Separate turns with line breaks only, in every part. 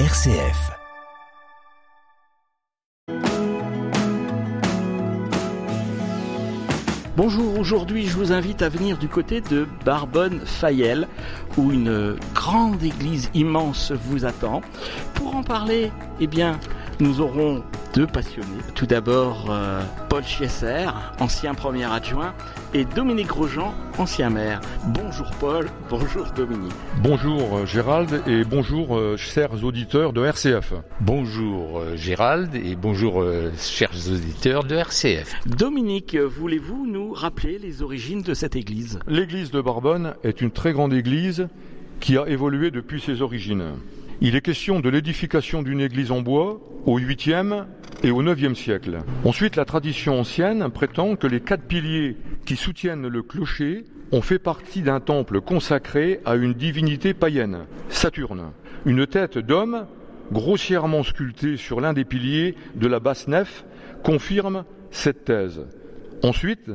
RCF.
Bonjour, aujourd'hui je vous invite à venir du côté de Barbonne-Fayel où une grande église immense vous attend. Pour en parler, eh bien, nous aurons deux passionnés. Tout d'abord, euh, Paul Chiesser, ancien premier adjoint, et Dominique Grosjean, ancien maire. Bonjour Paul, bonjour Dominique.
Bonjour euh, Gérald et bonjour euh, chers auditeurs de RCF.
Bonjour euh, Gérald et bonjour euh, chers auditeurs de RCF.
Dominique, voulez-vous nous rappeler les origines de cette église?
L'église de Barbonne est une très grande église qui a évolué depuis ses origines. Il est question de l'édification d'une église en bois au 8e et au 9e siècle. Ensuite, la tradition ancienne prétend que les quatre piliers qui soutiennent le clocher ont fait partie d'un temple consacré à une divinité païenne, Saturne. Une tête d'homme, grossièrement sculptée sur l'un des piliers de la basse nef, confirme cette thèse. Ensuite,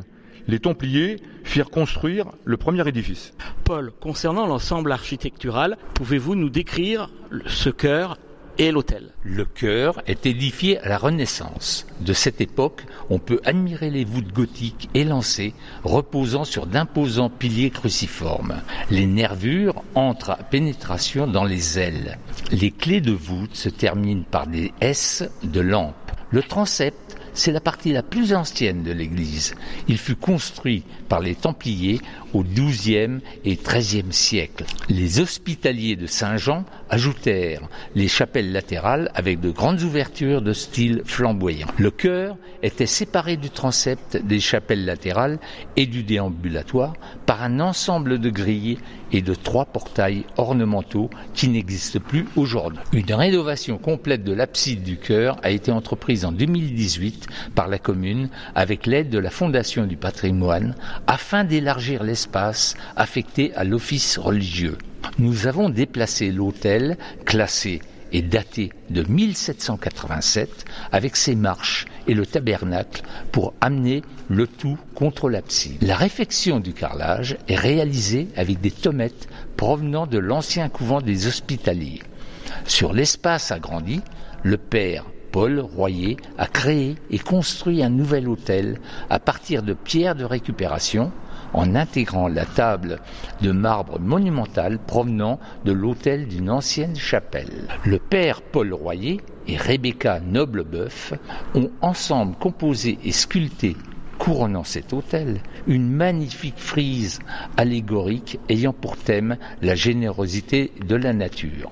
les Templiers firent construire le premier édifice.
Paul, concernant l'ensemble architectural, pouvez-vous nous décrire ce chœur et l'autel?
Le chœur est édifié à la Renaissance. De cette époque, on peut admirer les voûtes gothiques élancées reposant sur d'imposants piliers cruciformes. Les nervures entrent à pénétration dans les ailes. Les clés de voûte se terminent par des S de lampes. Le transept c'est la partie la plus ancienne de l'église. Il fut construit par les Templiers au XIIe et XIIIe siècle. Les hospitaliers de Saint-Jean ajoutèrent les chapelles latérales avec de grandes ouvertures de style flamboyant. Le chœur était séparé du transept des chapelles latérales et du déambulatoire par un ensemble de grilles et de trois portails ornementaux qui n'existent plus aujourd'hui. Une rénovation complète de l'abside du chœur a été entreprise en 2018 par la commune avec l'aide de la Fondation du patrimoine afin d'élargir l'espace affecté à l'office religieux. Nous avons déplacé l'autel classé et daté de 1787 avec ses marches et le tabernacle pour amener le tout contre l'abside. La réfection du carrelage est réalisée avec des tomettes provenant de l'ancien couvent des hospitaliers. Sur l'espace agrandi, le père Paul Royer a créé et construit un nouvel hôtel à partir de pierres de récupération en intégrant la table de marbre monumental provenant de l'hôtel d'une ancienne chapelle. Le père Paul Royer et Rebecca Nobleboeuf ont ensemble composé et sculpté couronnant cet hôtel, une magnifique frise allégorique ayant pour thème la générosité de la nature.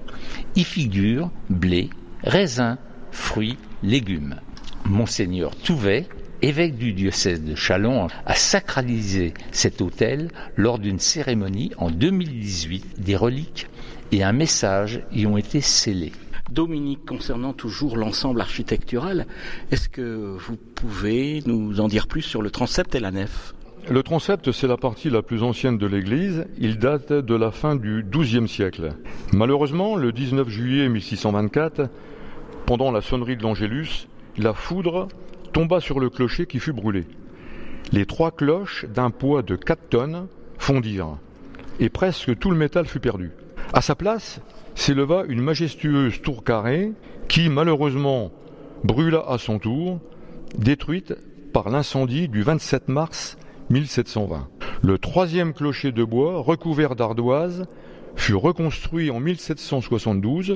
Y figurent blé, raisin, fruits, légumes. Monseigneur Touvet, évêque du diocèse de Châlons, a sacralisé cet hôtel lors d'une cérémonie en 2018. Des reliques et un message y ont été scellés.
Dominique, concernant toujours l'ensemble architectural, est-ce que vous pouvez nous en dire plus sur le transept et la nef?
Le transept, c'est la partie la plus ancienne de l'église. Il date de la fin du XIIe siècle. Malheureusement, le 19 juillet 1624, pendant la sonnerie de l'Angélus, la foudre tomba sur le clocher qui fut brûlé. Les trois cloches, d'un poids de 4 tonnes, fondirent, et presque tout le métal fut perdu. À sa place s'éleva une majestueuse tour carrée qui, malheureusement, brûla à son tour, détruite par l'incendie du 27 mars 1720. Le troisième clocher de bois, recouvert d'ardoise, fut reconstruit en 1772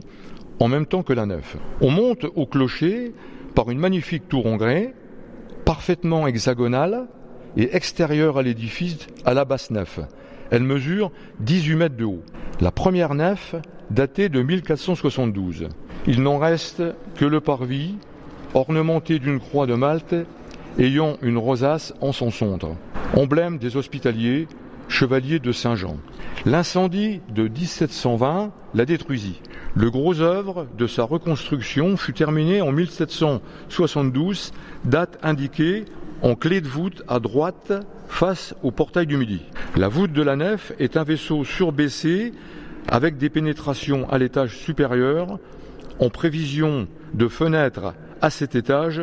en même temps que la nef. On monte au clocher par une magnifique tour en grès, parfaitement hexagonale et extérieure à l'édifice à la basse nef. Elle mesure 18 mètres de haut. La première nef datée de 1472. Il n'en reste que le parvis, ornementé d'une croix de Malte, ayant une rosace en son centre, emblème des hospitaliers, chevaliers de Saint-Jean. L'incendie de 1720 la détruisit. Le gros œuvre de sa reconstruction fut terminé en 1772, date indiquée en clé de voûte à droite face au portail du Midi. La voûte de la nef est un vaisseau surbaissé avec des pénétrations à l'étage supérieur en prévision de fenêtres à cet étage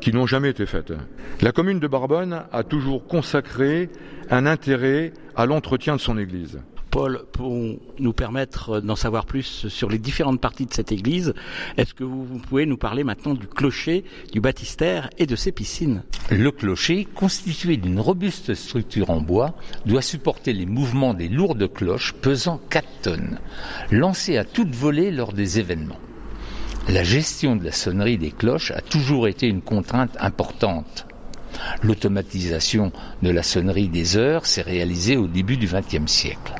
qui n'ont jamais été faites. La commune de Barbonne a toujours consacré un intérêt à l'entretien de son église.
Paul, pour nous permettre d'en savoir plus sur les différentes parties de cette église, est-ce que vous, pouvez nous parler maintenant du clocher, du baptistère et de ses piscines?
Le clocher, constitué d'une robuste structure en bois, doit supporter les mouvements des lourdes cloches pesant 4 tonnes, lancées à toute volée lors des événements. La gestion de la sonnerie des cloches a toujours été une contrainte importante. L'automatisation de la sonnerie des heures s'est réalisée au début du XXe siècle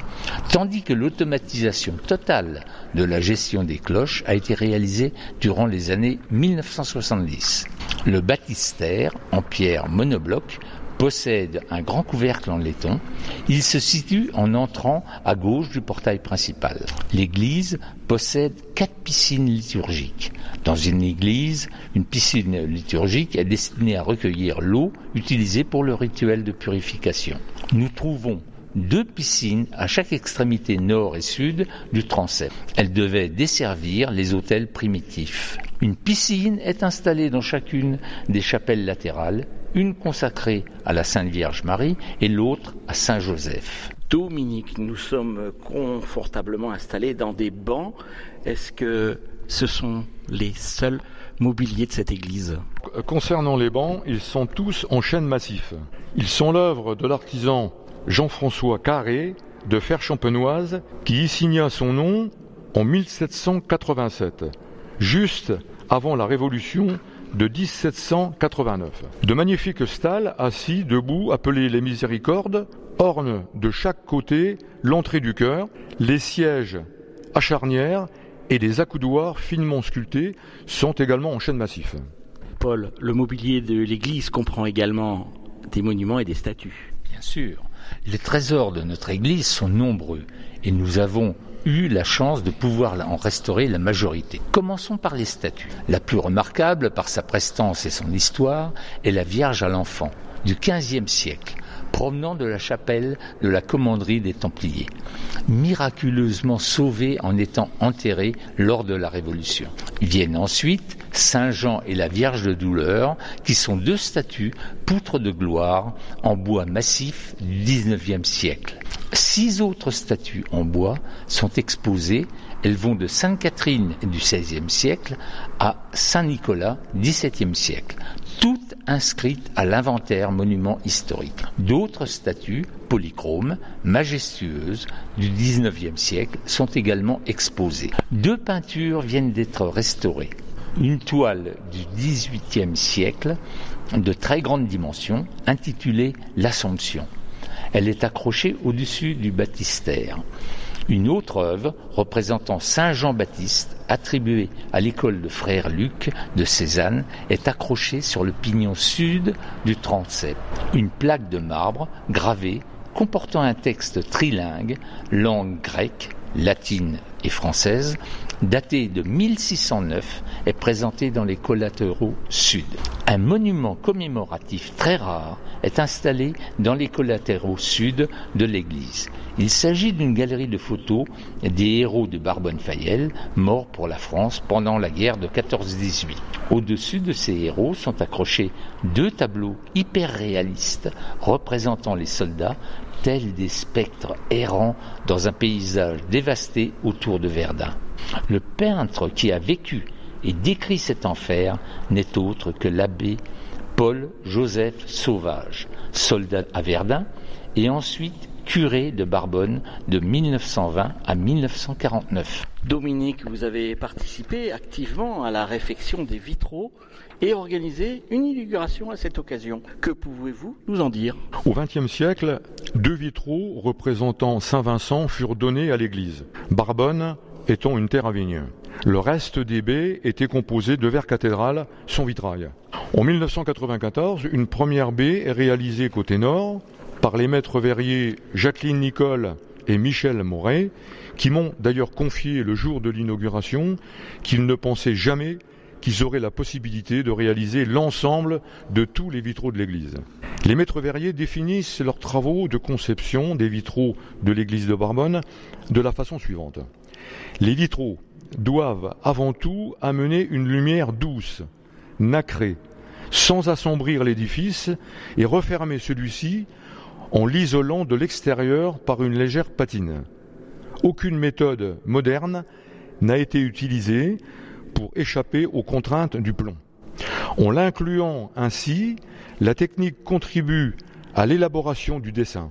tandis que l'automatisation totale de la gestion des cloches a été réalisée durant les années 1970. Le baptistère, en pierre monobloc, possède un grand couvercle en laiton. Il se situe en entrant à gauche du portail principal. L'église possède quatre piscines liturgiques. Dans une église, une piscine liturgique est destinée à recueillir l'eau utilisée pour le rituel de purification. Nous trouvons deux piscines à chaque extrémité nord et sud du transept. Elles devaient desservir les hôtels primitifs. Une piscine est installée dans chacune des chapelles latérales, une consacrée à la Sainte Vierge Marie et l'autre à Saint Joseph.
Dominique, nous sommes confortablement installés dans des bancs. Est-ce que ce sont les seuls mobiliers de cette église?
Concernant les bancs, ils sont tous en chêne massif. Ils sont l'œuvre de l'artisan Jean-François Carré de Fer-Champenoise qui y signa son nom en 1787, juste avant la Révolution de 1789. De magnifiques stalles assis debout appelés les miséricordes ornent de chaque côté l'entrée du chœur, les sièges à charnière et des accoudoirs finement sculptés sont également en chêne massif.
Paul, le mobilier de l'église comprend également des monuments et des statues.
Bien sûr. Les trésors de notre Église sont nombreux et nous avons eu la chance de pouvoir en restaurer la majorité. Commençons par les statues. La plus remarquable par sa prestance et son histoire est la Vierge à l'enfant du XVe siècle, provenant de la chapelle de la commanderie des Templiers, miraculeusement sauvée en étant enterrée lors de la Révolution. Viennent ensuite Saint Jean et la Vierge de douleur, qui sont deux statues, poutres de gloire, en bois massif du XIXe siècle. Six autres statues en bois sont exposées. Elles vont de Sainte Catherine du XVIe siècle à Saint Nicolas XVIIe siècle, toutes inscrites à l'inventaire monument historique. D'autres statues polychromes, majestueuses du XIXe siècle sont également exposées. Deux peintures viennent d'être restaurées une toile du XVIIIe siècle de très grande dimension intitulée L'Assomption. Elle est accrochée au-dessus du baptistère. Une autre œuvre représentant Saint Jean-Baptiste, attribuée à l'école de frère Luc de Cézanne, est accrochée sur le pignon sud du transept. Une plaque de marbre gravée comportant un texte trilingue, langue grecque, latine et française, daté de 1609, est présenté dans les collatéraux sud. Un monument commémoratif très rare est installé dans les collatéraux sud de l'église. Il s'agit d'une galerie de photos des héros de Barbonne-Fayel, morts pour la France pendant la guerre de 14-18. Au-dessus de ces héros sont accrochés deux tableaux hyper réalistes représentant les soldats tels des spectres errants dans un paysage dévasté autour de Verdun. Le peintre qui a vécu et décrit cet enfer n'est autre que l'abbé Paul Joseph Sauvage, soldat à Verdun, et ensuite curé de Barbonne de 1920 à 1949.
Dominique, vous avez participé activement à la réfection des vitraux et organisé une inauguration à cette occasion. Que pouvez-vous nous en dire?
Au XXe siècle, deux vitraux représentant Saint Vincent furent donnés à l'église. Barbonne étant une terre à vigne. Le reste des baies était composé de verre cathédrale sans vitrail. En 1994, une première baie est réalisée côté nord par les maîtres verriers Jacqueline Nicole et Michel Moret, qui m'ont d'ailleurs confié le jour de l'inauguration qu'ils ne pensaient jamais qu'ils auraient la possibilité de réaliser l'ensemble de tous les vitraux de l'église. Les maîtres verriers définissent leurs travaux de conception des vitraux de l'église de Barbonne de la façon suivante. Les vitraux doivent avant tout amener une lumière douce, nacrée, sans assombrir l'édifice et refermer celui-ci en l'isolant de l'extérieur par une légère patine. aucune méthode moderne n'a été utilisée pour échapper aux contraintes du plomb. En l'incluant ainsi, la technique contribue à l'élaboration du dessin.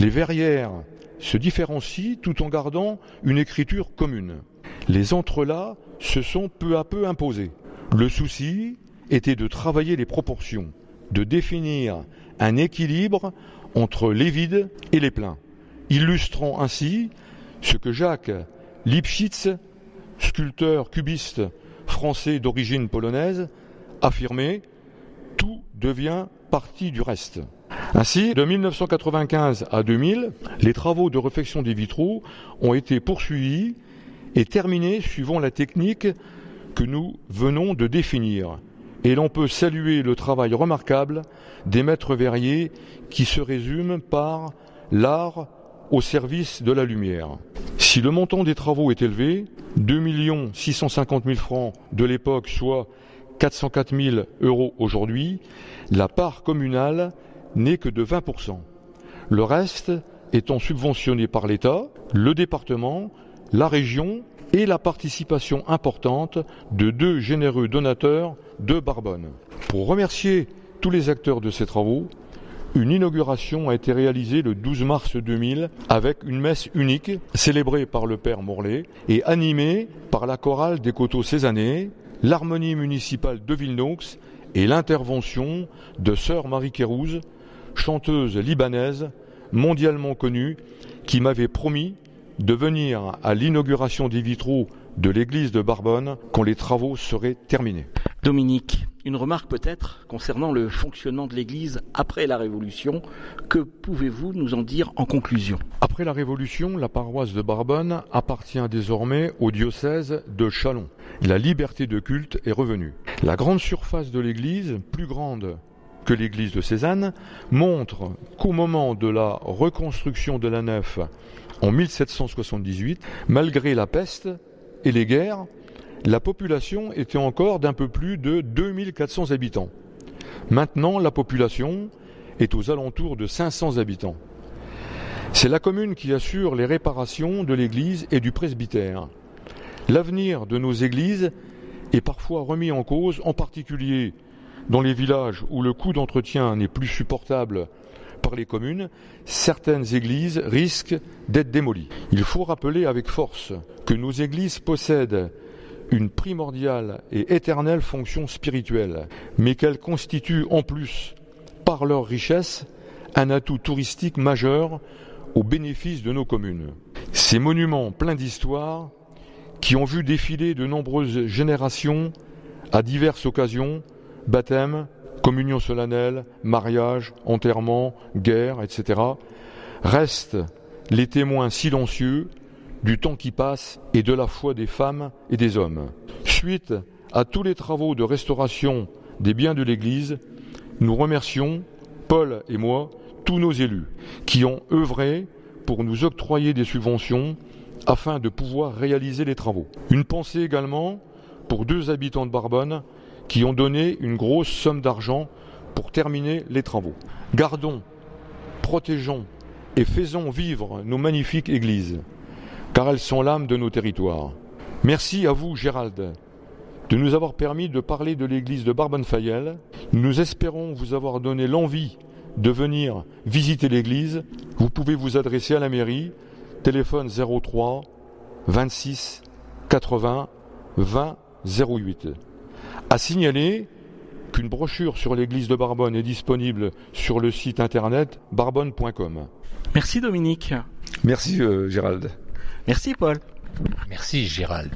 Les verrières se différencient tout en gardant une écriture commune. Les entrelacs se sont peu à peu imposés. Le souci était de travailler les proportions, de définir un équilibre entre les vides et les pleins, illustrant ainsi ce que Jacques Lipschitz, sculpteur cubiste français d'origine polonaise, affirmait Tout devient partie du reste. Ainsi, de 1995 à 2000, les travaux de réfection des vitraux ont été poursuivis et terminés suivant la technique que nous venons de définir. Et l'on peut saluer le travail remarquable des maîtres verriers qui se résume par l'art au service de la lumière. Si le montant des travaux est élevé, 2 650 000 francs de l'époque, soit 404 000 euros aujourd'hui, la part communale n'est que de 20%. Le reste étant subventionné par l'État, le département, la région et la participation importante de deux généreux donateurs de Barbonne. Pour remercier tous les acteurs de ces travaux, une inauguration a été réalisée le 12 mars 2000 avec une messe unique célébrée par le Père Morlaix et animée par la chorale des coteaux cézannais, l'harmonie municipale de Villenox et l'intervention de Sœur Marie Kérouz, chanteuse libanaise mondialement connue, qui m'avait promis de venir à l'inauguration des vitraux de l'église de Barbonne quand les travaux seraient terminés.
Dominique, une remarque peut-être concernant le fonctionnement de l'église après la Révolution. Que pouvez-vous nous en dire en conclusion?
Après la Révolution, la paroisse de Barbonne appartient désormais au diocèse de Chalon. La liberté de culte est revenue. La grande surface de l'église, plus grande que l'église de Cézanne, montre qu'au moment de la reconstruction de la nef en 1778, malgré la peste et les guerres, la population était encore d'un peu plus de 2400 habitants. Maintenant, la population est aux alentours de 500 habitants. C'est la commune qui assure les réparations de l'église et du presbytère. L'avenir de nos églises est parfois remis en cause, en particulier dans les villages où le coût d'entretien n'est plus supportable par les communes, certaines églises risquent d'être démolies. Il faut rappeler avec force que nos églises possèdent une primordiale et éternelle fonction spirituelle, mais qu'elles constituent en plus, par leur richesse, un atout touristique majeur au bénéfice de nos communes. Ces monuments pleins d'histoire, qui ont vu défiler de nombreuses générations à diverses occasions, baptême, communion solennelle, mariage, enterrement, guerre, etc., restent les témoins silencieux du temps qui passe et de la foi des femmes et des hommes. Suite à tous les travaux de restauration des biens de l'Église, nous remercions, Paul et moi, tous nos élus qui ont œuvré pour nous octroyer des subventions afin de pouvoir réaliser les travaux. Une pensée également pour deux habitants de Barbonne qui ont donné une grosse somme d'argent pour terminer les travaux. Gardons, protégeons et faisons vivre nos magnifiques églises, car elles sont l'âme de nos territoires. Merci à vous, Gérald, de nous avoir permis de parler de l'église de Barbonne-Fayel. Nous espérons vous avoir donné l'envie de venir visiter l'église. Vous pouvez vous adresser à la mairie, téléphone 03 26 80 20 08. À signaler qu'une brochure sur l'église de Barbonne est disponible sur le site internet barbonne.com.
Merci Dominique.
Merci euh, Gérald.
Merci Paul.
Merci Gérald.